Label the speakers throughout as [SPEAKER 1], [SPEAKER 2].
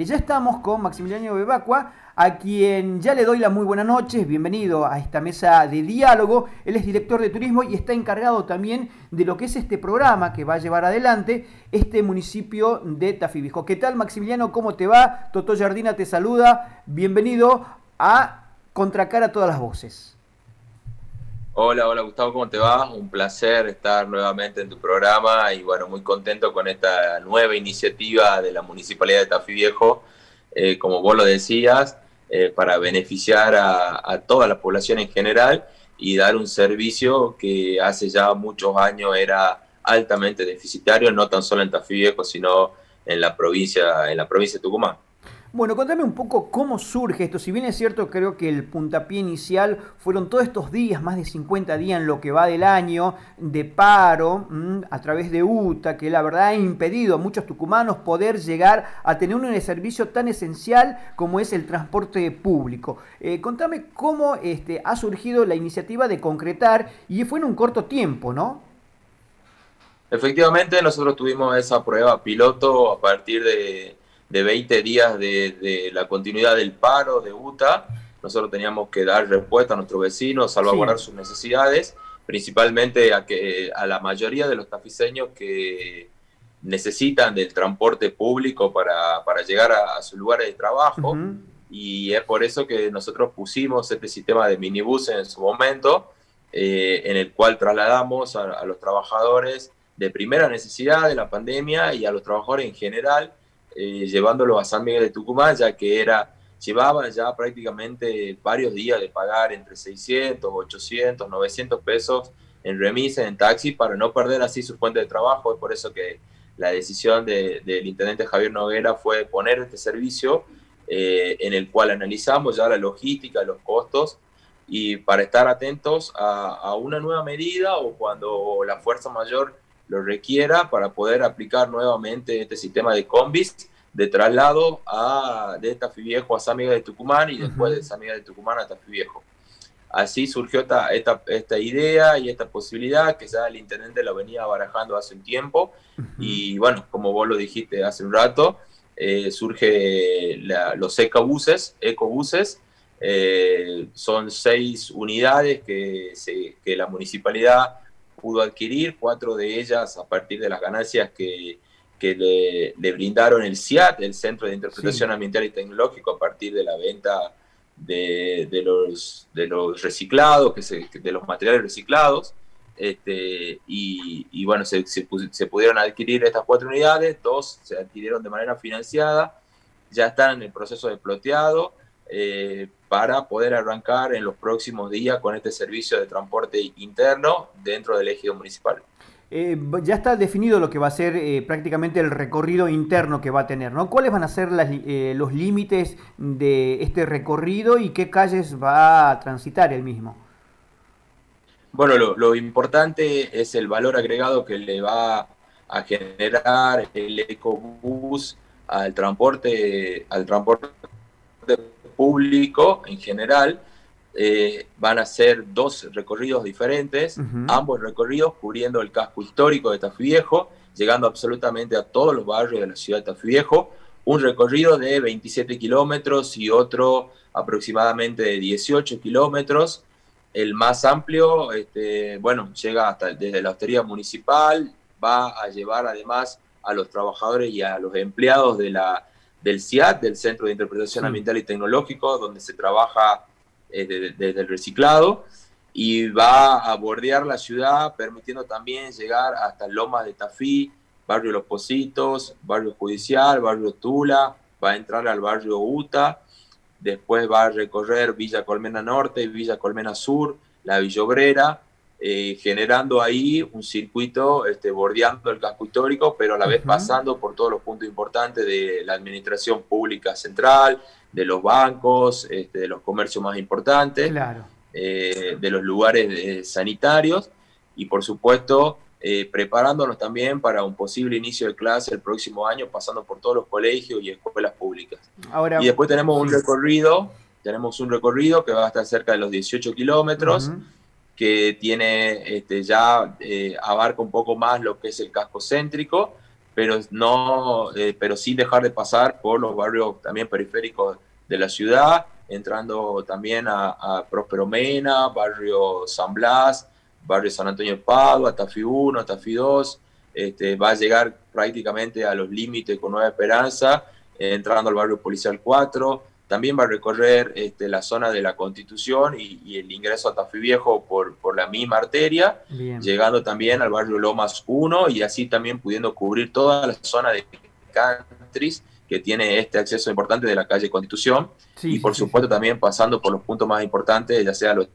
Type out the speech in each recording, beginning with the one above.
[SPEAKER 1] Y ya estamos con Maximiliano Bebacua, a quien ya le doy las muy buenas noches, bienvenido a esta mesa de diálogo. Él es director de turismo y está encargado también de lo que es este programa que va a llevar adelante este municipio de Tafibijo. ¿Qué tal Maximiliano? ¿Cómo te va? Toto Jardina te saluda. Bienvenido a Contracara todas las voces.
[SPEAKER 2] Hola, hola Gustavo, ¿cómo te va? Un placer estar nuevamente en tu programa y bueno, muy contento con esta nueva iniciativa de la Municipalidad de Tafí Viejo, eh, como vos lo decías, eh, para beneficiar a, toda la población en general y dar un servicio que hace ya muchos años era altamente deficitario, no tan solo en Tafí Viejo, sino en la provincia, en la provincia de Tucumán.
[SPEAKER 1] Bueno, contame un poco cómo surge esto. Si bien es cierto, creo que el puntapié inicial fueron todos estos días, más de 50 días en lo que va del año, de paro mm, a través de UTA, que la verdad ha impedido a muchos tucumanos poder llegar a tener un servicio tan esencial como es el transporte público. Eh, contame cómo este, ha surgido la iniciativa de concretar, y fue en un corto tiempo, ¿no?
[SPEAKER 2] Efectivamente, nosotros tuvimos esa prueba piloto a partir de de 20 días de, la continuidad del paro de UTA, nosotros teníamos que dar respuesta a nuestros vecinos, salvaguardar sus necesidades, principalmente a, que, a la mayoría de los tafiseños que necesitan del transporte público para, llegar a, sus lugares de trabajo. Y es por eso que nosotros pusimos este sistema de minibuses en su momento, eh, en el cual trasladamos a, a los trabajadores de primera necesidad de la pandemia y a los trabajadores en general eh, llevándolo a San Miguel de Tucumán, ya que era, llevaba ya prácticamente varios días de pagar entre 600, 800, 900 pesos en remises, en taxi, para no perder así su fuente de trabajo. Es por eso que la decisión del intendente Javier Noguera fue poner este servicio eh, en el cual analizamos ya la logística, los costos y para estar atentos a, a, una nueva medida o cuando la fuerza mayor lo requiera para poder aplicar nuevamente este sistema de combis de traslado a, de Tafí Viejo a San Miguel de Tucumán y después de San Miguel de Tucumán a Tafí Viejo. Así surgió esta, esta, esta, idea y esta posibilidad que ya el intendente lo venía barajando hace un tiempo. Y bueno, como vos lo dijiste hace un rato, eh, surge los ecobuses, ecobuses eh, son seis unidades que, se, que la municipalidad pudo adquirir, cuatro de ellas a partir de las ganancias que, que le, brindaron el CIAT, el Centro de Interpretación Ambiental y Tecnológico, a partir de la venta de, de los, de los reciclados, que se, de los materiales reciclados. Este, y, y, bueno, se, se, se, pudieron adquirir estas cuatro unidades, dos se adquirieron de manera financiada, ya están en el proceso de ploteado eh, para poder arrancar en los próximos días con este servicio de transporte interno dentro del ejido municipal.
[SPEAKER 1] Eh, ya está definido lo que va a ser eh, prácticamente el recorrido interno que va a tener, ¿no? ¿Cuáles van a ser los límites de este recorrido y qué calles va a transitar el mismo?
[SPEAKER 2] Bueno, lo, lo importante es el valor agregado que le va a generar el ecobús al transporte, al transporte público en general. Eh, van a ser dos recorridos diferentes, ambos recorridos cubriendo el casco histórico de Tafí Viejo, llegando absolutamente a todos los barrios de la ciudad de Tafí Viejo. Un recorrido de 27 kilómetros y otro aproximadamente de 18 kilómetros. El más amplio, este, bueno, llega hasta desde la hostería municipal, va a llevar además a los trabajadores y a los empleados de la del CIAT, del Centro de Interpretación Ambiental y Tecnológico, donde se trabaja eh, desde, el reciclado y va a bordear la ciudad, permitiendo también llegar hasta Lomas de Tafí, Barrio Los Positos, Barrio Judicial, Barrio Tula, va a entrar al Barrio Uta, después va a recorrer Villa Colmena Norte, Villa Colmena Sur, la Villobrera, eh, generando ahí un circuito este, bordeando el casco histórico, pero a la vez pasando por todos los puntos importantes de la administración pública central, de los bancos, este, de los comercios más importantes, eh, de los lugares eh, sanitarios y por supuesto preparándonos también para un posible inicio de clase el próximo año, pasando por todos los colegios y escuelas públicas. y después tenemos un recorrido, tenemos un recorrido que va a estar cerca de los 18 kilómetros que tiene este, ya eh, abarca un poco más lo que es el casco céntrico, pero, no, eh, pero sin dejar de pasar por los barrios también periféricos de la ciudad, entrando también a, a Próspero Mena, barrio San Blas, barrio San Antonio de Padua, Tafi 1, Tafi 2, este, va a llegar prácticamente a los límites con Nueva Esperanza, entrando al barrio Policial 4, también va a recorrer este, la zona de la Constitución y, el ingreso a Tafí Viejo por, por la misma arteria, llegando también al barrio Lomas 1 y así también pudiendo cubrir toda la zona de Cantris que tiene este acceso importante de la calle Constitución y por supuesto también pasando por los puntos más importantes, ya sea los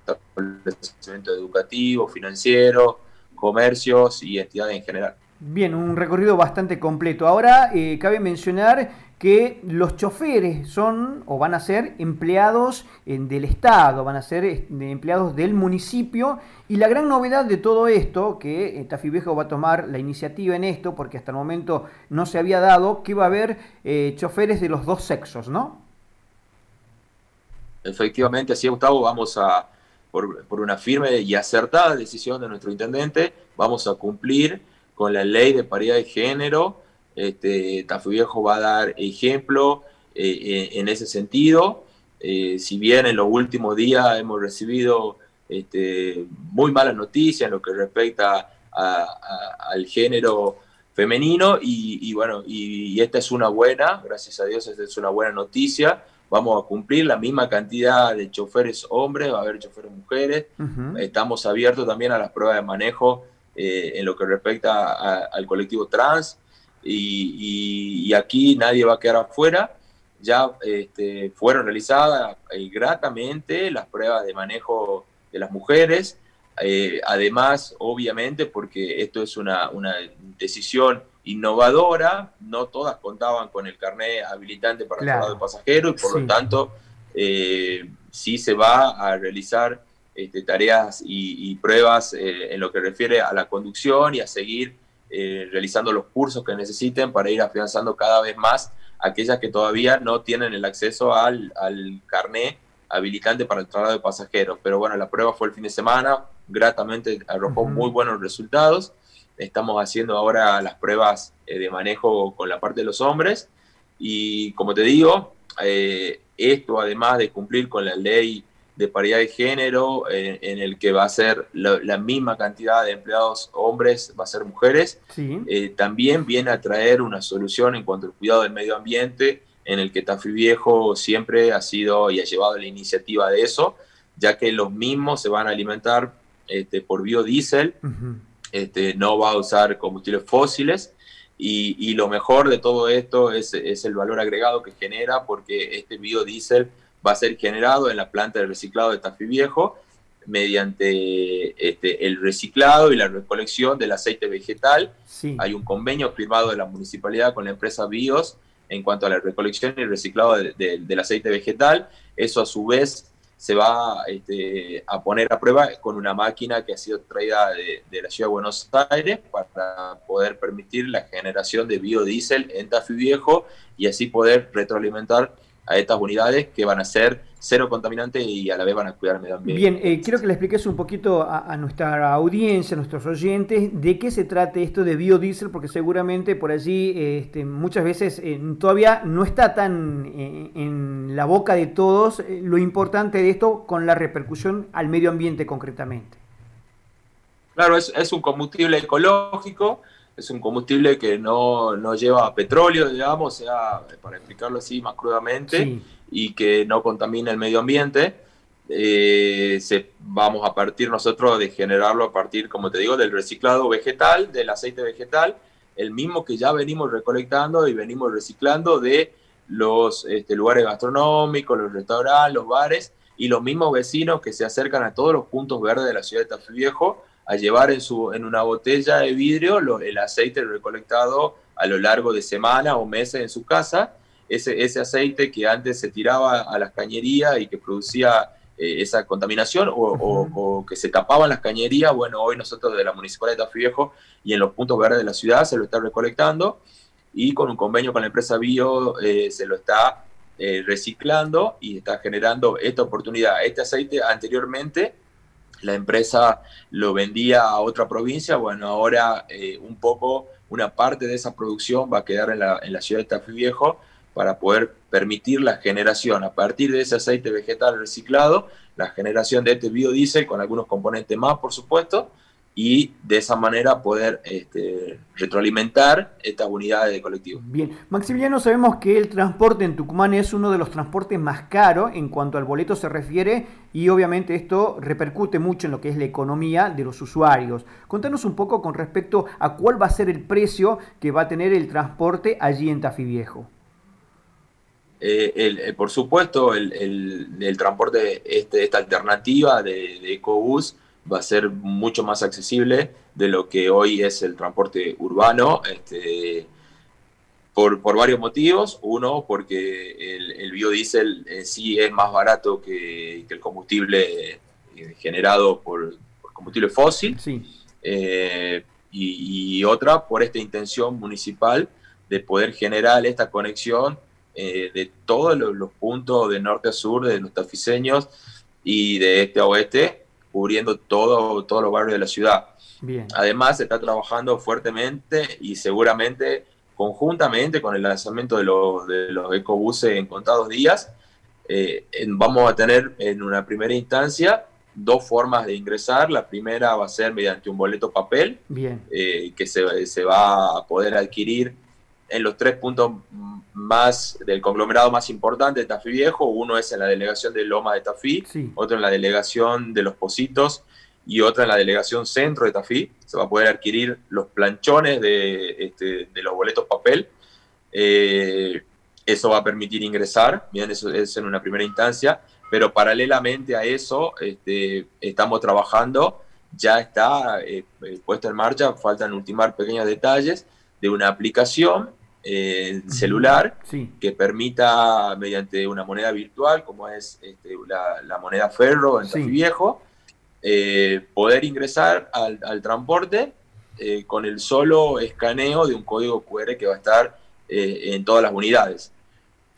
[SPEAKER 2] establecimientos educativos, financieros, comercios y entidades en general.
[SPEAKER 1] Bien, un recorrido bastante completo. Ahora eh, cabe mencionar que los choferes son o van a ser empleados del Estado, van a ser este, empleados del municipio y la gran novedad de todo esto, que eh, Tafí Viejo va a tomar la iniciativa en esto, porque hasta el momento no se había dado, que va a haber eh, choferes de los dos sexos, ¿no?
[SPEAKER 2] Efectivamente, así Gustavo, vamos a, por una firme y acertada decisión de nuestro intendente, vamos a cumplir con la ley de paridad de género, este, Tafí Viejo va a dar ejemplo eh, eh, en ese sentido. Eh, si bien en los últimos días hemos recibido este, muy malas noticias en lo que respecta al género femenino y, bueno, y, esta es una buena, gracias a Dios, esta es una buena noticia. Vamos a cumplir la misma cantidad de choferes hombres, va a haber choferes mujeres. Estamos abiertos también a las pruebas de manejo en lo que respecta al colectivo trans y, aquí nadie va a quedar afuera. Ya este, fueron realizadas eh, gratamente las pruebas de manejo de las mujeres. Eh, además, obviamente, porque esto es una, decisión innovadora, no todas contaban con el carnet habilitante para el traslado de pasajeros y por lo tanto eh, sí se va a realizar este, tareas y, pruebas en lo que refiere a la conducción y a seguir eh, realizando los cursos que necesiten para ir afianzando cada vez más aquellas que todavía no tienen el acceso al, al carné habilitante para el traslado de pasajeros. Pero bueno, la prueba fue el fin de semana, gratamente arrojó muy buenos resultados. Estamos haciendo ahora las pruebas eh, de manejo con la parte de los hombres y como te digo, eh, esto además de cumplir con la ley de paridad de género, en el que va a ser la, misma cantidad de empleados hombres, va a ser mujeres. Eh, también viene a traer una solución en cuanto al cuidado del medio ambiente, en el que Tafí Viejo siempre ha sido y ha llevado la iniciativa de eso, ya que los mismos se van a alimentar este, por biodiesel, este, no va a usar combustibles fósiles. Y, lo mejor de todo esto es, es el valor agregado que genera, porque este biodiesel va a ser generado en la planta de reciclado de Tafí Viejo mediante este, el reciclado y la recolección del aceite vegetal. Hay un convenio firmado de la municipalidad con la empresa BIOS en cuanto a la recolección y reciclado del aceite vegetal. Eso a su vez se va este, a poner a prueba con una máquina que ha sido traída de, de, la ciudad de Buenos Aires para poder permitir la generación de biodiesel en Tafí Viejo y así poder retroalimentar a estas unidades que van a ser cero contaminantes y a la vez van a cuidar el medio ambiente.
[SPEAKER 1] Bien, eh, quiero que le expliques un poquito a, nuestra audiencia, a nuestros oyentes, de qué se trata esto de biodiesel, porque seguramente por allí este, muchas veces eh, todavía no está tan eh, en la boca de todos lo importante de esto con la repercusión al medio ambiente concretamente.
[SPEAKER 2] Claro, es, es un combustible ecológico es un combustible que no, no lleva petróleo, digamos, sea, para explicarlo así más crudamente, y que no contamina el medio ambiente. Eh, se, vamos a partir nosotros de generarlo a partir, como te digo, del reciclado vegetal, del aceite vegetal, el mismo que ya venimos recolectando y venimos reciclando de los este, lugares gastronómicos, los restaurantes, los bares y los mismos vecinos que se acercan a todos los puntos verdes de la ciudad de Tafí Viejo a llevar en, su, en una botella de vidrio el aceite recolectado a lo largo de semanas o meses en su casa. Ese, ese aceite que antes se tiraba a las cañerías y que producía eh, esa contaminación o, que se tapaban las cañerías, bueno, hoy nosotros de la Municipalidad de Tafí Viejo y en los puntos verdes de la ciudad se lo está recolectando y con un convenio con la empresa Bio eh, se lo está eh, reciclando y está generando esta oportunidad. Este aceite anteriormente la empresa lo vendía a otra provincia, bueno, ahora eh, un poco una parte de esa producción va a quedar en la, en la ciudad de Tafí Viejo para poder permitir la generación. A partir de ese aceite vegetal reciclado, la generación de este biodiesel con algunos componentes más, por supuesto, y de esa manera poder este, retroalimentar estas unidades de colectivo.
[SPEAKER 1] Bien, Maximiliano, sabemos que el transporte en Tucumán es uno de los transportes más caros en cuanto al boleto se refiere y obviamente esto repercute mucho en lo que es la economía de los usuarios. Contanos un poco con respecto a cuál va a ser el precio que va a tener el transporte allí en Tafí Viejo.
[SPEAKER 2] Eh, eh, por supuesto, el, transporte, este, esta alternativa de, de EcoBus, va a ser mucho más accesible de lo que hoy es el transporte urbano, este, por, varios motivos. Uno, porque el, biodiesel en sí es más barato que, el combustible eh, generado por, combustible fósil. Eh, y, otra, por esta intención municipal de poder generar esta conexión eh, de todos los, los, puntos de norte a sur de los tafiseños y de este a oeste cubriendo todo, todos los barrios de la ciudad. Además, se está trabajando fuertemente y seguramente conjuntamente con el lanzamiento de los, de los ecobuses en contados días, eh, vamos a tener en una primera instancia dos formas de ingresar. La primera va a ser mediante un boleto papel, eh, que se, se, va a poder adquirir en los tres puntos más del conglomerado más importante de Tafí Viejo. Uno es en la delegación de Loma de Tafí, otro en la delegación de Los Positos y otra en la delegación centro de Tafí. Se va a poder adquirir los planchones de, este, los boletos papel. Eh, eso va a permitir ingresar, bien, eso es en una primera instancia, pero paralelamente a eso este, estamos trabajando, ya está eh, puesto en marcha, faltan ultimar pequeños detalles de una aplicación eh, celular que permita, mediante una moneda virtual, como es este, la, moneda Ferro en sí. Viejo, eh, poder ingresar al, transporte eh, con el solo escaneo de un código QR que va a estar en todas las unidades.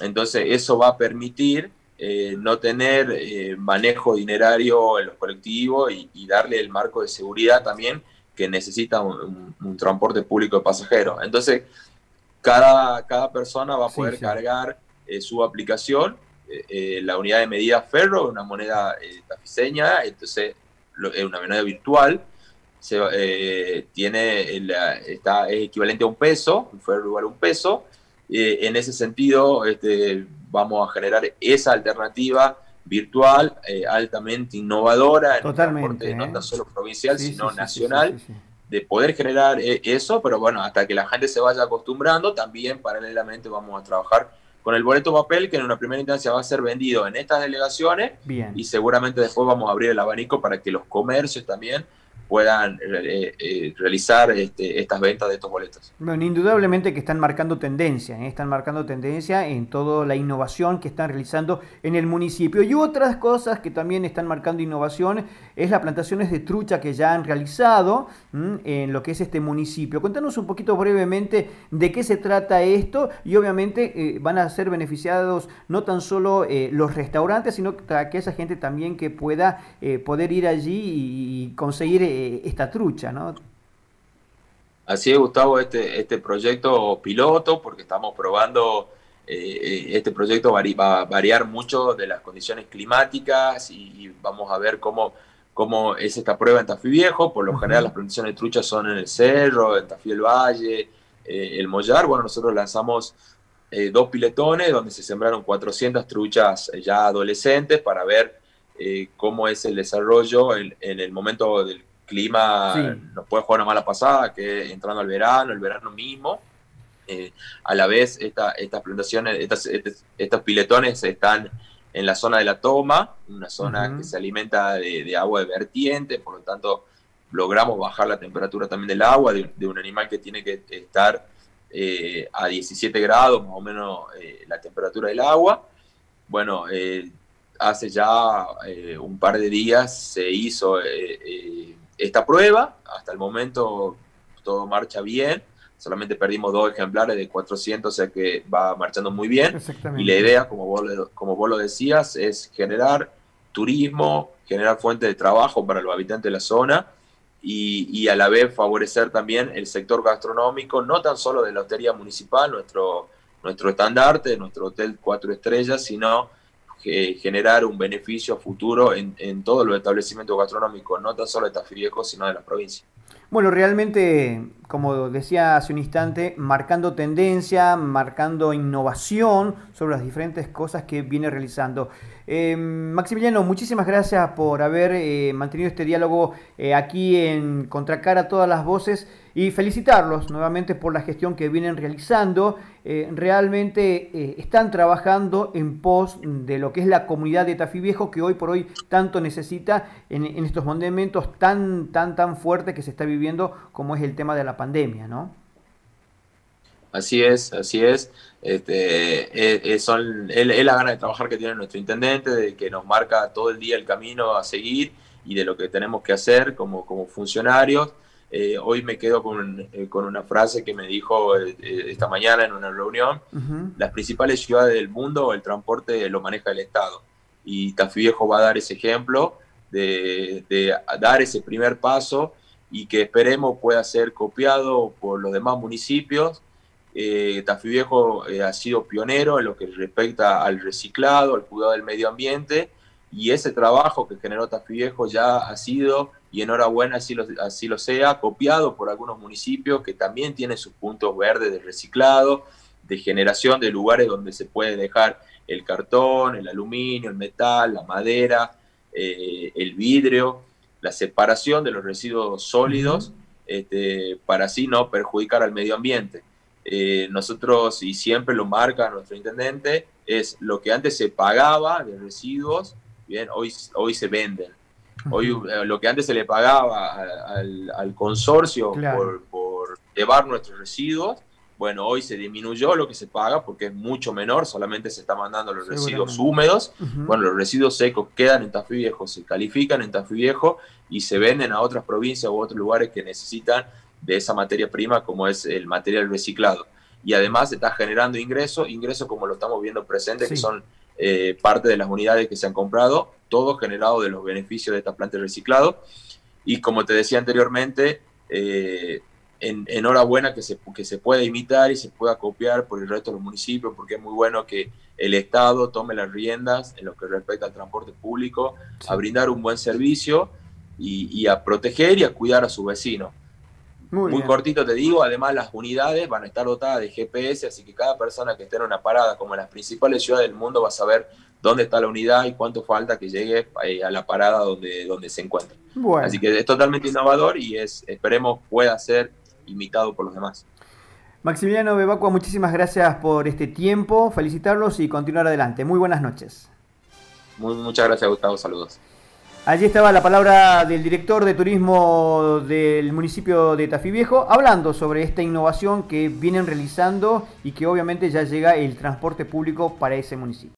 [SPEAKER 2] Entonces, eso va a permitir no tener manejo dinerario en los colectivos y, darle el marco de seguridad también que necesita un, transporte público de pasajeros. Entonces, cada, cada persona va a poder cargar eh, su aplicación, eh, eh, la unidad de medida Ferro, una moneda tafiseña, entonces es una moneda virtual, se, tiene está, es equivalente a un peso, un Ferro igual a un peso. en ese sentido, este, vamos a generar esa alternativa virtual, eh, altamente innovadora en transporte no tan solo provincial, sino nacional, de poder generar eh, eso, pero bueno, hasta que la gente se vaya acostumbrando, también paralelamente vamos a trabajar con el boleto papel que en una primera instancia va a ser vendido en estas delegaciones y seguramente después vamos a abrir el abanico para que los comercios también puedan eh, eh, realizar este, estas ventas de estos boletos.
[SPEAKER 1] Bueno, indudablemente que están marcando tendencia, ¿eh? están marcando tendencia en toda la innovación que están realizando en el municipio. Y otras cosas que también están marcando innovación es las plantaciones de trucha que ya han realizado en lo que es este municipio. Cuéntanos un poquito brevemente de qué se trata esto y obviamente van a ser beneficiados no tan solo los restaurantes, sino aquella gente también que pueda poder ir allí y conseguir esta trucha, ¿no?
[SPEAKER 2] Así es, Gustavo, este, este proyecto piloto, porque estamos probando, eh, este proyecto va a variar mucho de las condiciones climáticas y, vamos a ver cómo, cómo es esta prueba en Tafí Viejo. Por lo general las plantaciones de truchas son en el Cerro, en Tafí el Valle, eh, el Mollar. Bueno, nosotros lanzamos eh, dos piletones donde se sembraron 400 truchas ya adolescentes para ver cómo es el desarrollo en el momento del clima nos puede jugar una mala pasada, que entrando al verano, el verano mismo. Eh, a la vez, esta, estas plantaciones, estas, estos piletones están en la zona de la toma, una zona que se alimenta de, agua de vertiente, por lo tanto logramos bajar la temperatura también del agua, de, un animal que tiene que estar eh, a 17 grados más o menos eh, la temperatura del agua. Bueno, hace ya un par de días se hizo esta prueba. Hasta el momento todo marcha bien. Solamente perdimos dos ejemplares de 400, o sea que va marchando muy bien. Y la idea, como vos, como vos lo decías, es generar turismo, generar fuentes de trabajo para los habitantes de la zona y, a la vez favorecer también el sector gastronómico, no tan solo de la hostería municipal, nuestro, nuestro estandarte, nuestro hotel cuatro estrellas, sino generar un beneficio futuro en, en todos los establecimientos gastronómicos, no tan solo de Tafí sino de la provincia.
[SPEAKER 1] Bueno, realmente, como decía hace un instante, marcando tendencia, marcando innovación sobre las diferentes cosas que viene realizando. Eh, Maximiliano, muchísimas gracias por haber eh, mantenido este diálogo eh, aquí en Contracara todas las voces y felicitarlos nuevamente por la gestión que vienen realizando. realmente están trabajando en pos de lo que es la comunidad de Tafí Viejo que hoy por hoy tanto necesita en, en estos momentos tan, tan, tan fuertes que se está viviendo como es el tema de la pandemia, ¿no?
[SPEAKER 2] Así es, así es. Este, es, son, es, la gana de trabajar que tiene nuestro intendente, de que nos marca todo el día el camino a seguir y de lo que tenemos que hacer como, como funcionarios. Eh, hoy me quedo con, eh, con, una frase que me dijo eh, esta mañana en una reunión. Las principales ciudades del mundo el transporte lo maneja el Estado. Y Tafí Viejo va a dar ese ejemplo de, de dar ese primer paso y que esperemos pueda ser copiado por los demás municipios eh, Tafí Viejo eh, ha sido pionero en lo que respecta al reciclado, al cuidado del medio ambiente, y ese trabajo que generó Tafí Viejo ya ha sido, y enhorabuena así lo, así lo sea, copiado por algunos municipios que también tienen sus puntos verdes de reciclado, de generación de lugares donde se puede dejar el cartón, el aluminio, el metal, la madera, eh, el vidrio, la separación de los residuos sólidos, este, para así no perjudicar al medio ambiente. Eh, nosotros, y siempre lo marca nuestro intendente, es lo que antes se pagaba de residuos, bien, hoy, hoy se venden. Hoy eh, lo que antes se le pagaba al, consorcio por, llevar nuestros residuos, bueno, hoy se disminuyó lo que se paga porque es mucho menor, solamente se está mandando los residuos húmedos. Bueno, los residuos secos quedan en Tafí Viejo, se califican en Tafí Viejo y se venden a otras provincias u otros lugares que necesitan de esa materia prima como es el material reciclado. Y además está generando ingresos, ingresos como lo estamos viendo presente, que son eh, parte de las unidades que se han comprado, todo generado de los beneficios de esta planta de reciclado. Y como te decía anteriormente, eh, en, enhorabuena que se, que se pueda imitar y se pueda copiar por el resto de los municipios, porque es muy bueno que el Estado tome las riendas en lo que respecta al transporte público, a brindar un buen servicio y, y, a proteger y a cuidar a su vecino. Muy, cortito te digo, además las unidades van a estar dotadas de GPS, así que cada persona que esté en una parada, como en las principales ciudades del mundo, va a saber dónde está la unidad y cuánto falta que llegue eh, a la parada donde, donde se encuentre. Así que es totalmente innovador y es, esperemos pueda ser imitado por los demás.
[SPEAKER 1] Maximiliano Bebacua, muchísimas gracias por este tiempo, felicitarlos y continuar adelante. Muy buenas noches.
[SPEAKER 2] muchas gracias, Gustavo. Saludos.
[SPEAKER 1] Allí estaba la palabra del director de turismo del municipio de Tafí Viejo, hablando sobre esta innovación que vienen realizando y que obviamente ya llega el transporte público para ese municipio.